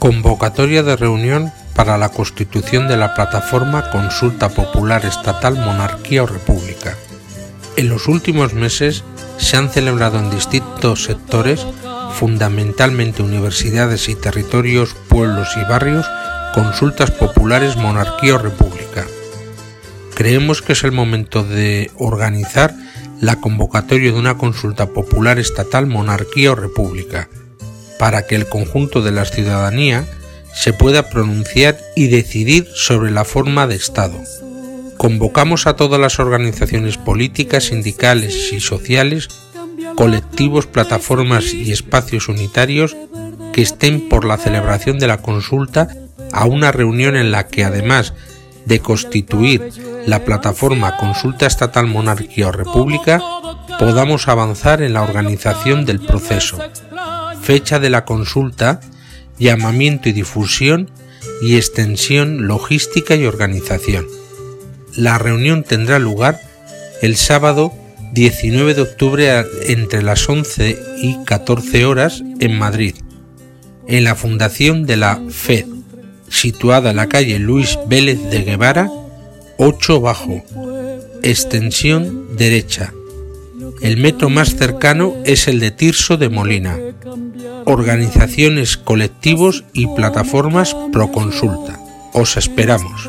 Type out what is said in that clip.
Convocatoria de reunión para la constitución de la plataforma Consulta Popular Estatal Monarquía o República. En los últimos meses se han celebrado en distintos sectores, fundamentalmente universidades y territorios, pueblos y barrios, consultas populares Monarquía o República. Creemos que es el momento de organizar la convocatoria de una consulta popular estatal Monarquía o República, para que el conjunto de la ciudadanía se pueda pronunciar y decidir sobre la forma de Estado. Convocamos a todas las organizaciones políticas, sindicales y sociales, colectivos, plataformas y espacios unitarios que estén por la celebración de la consulta a una reunión en la que además de constituir la plataforma Consulta Estatal Monarquía o República, podamos avanzar en la organización del proceso, fecha de la consulta, llamamiento y difusión y extensión logística y organización. La reunión tendrá lugar el sábado 19 de octubre entre las 11 y 14 horas en Madrid, en la Fundación de la FED, situada en la calle Luis Vélez de Guevara, 8 bajo, extensión derecha. El metro más cercano es el de Tirso de Molina organizaciones, colectivos y plataformas pro consulta. Os esperamos.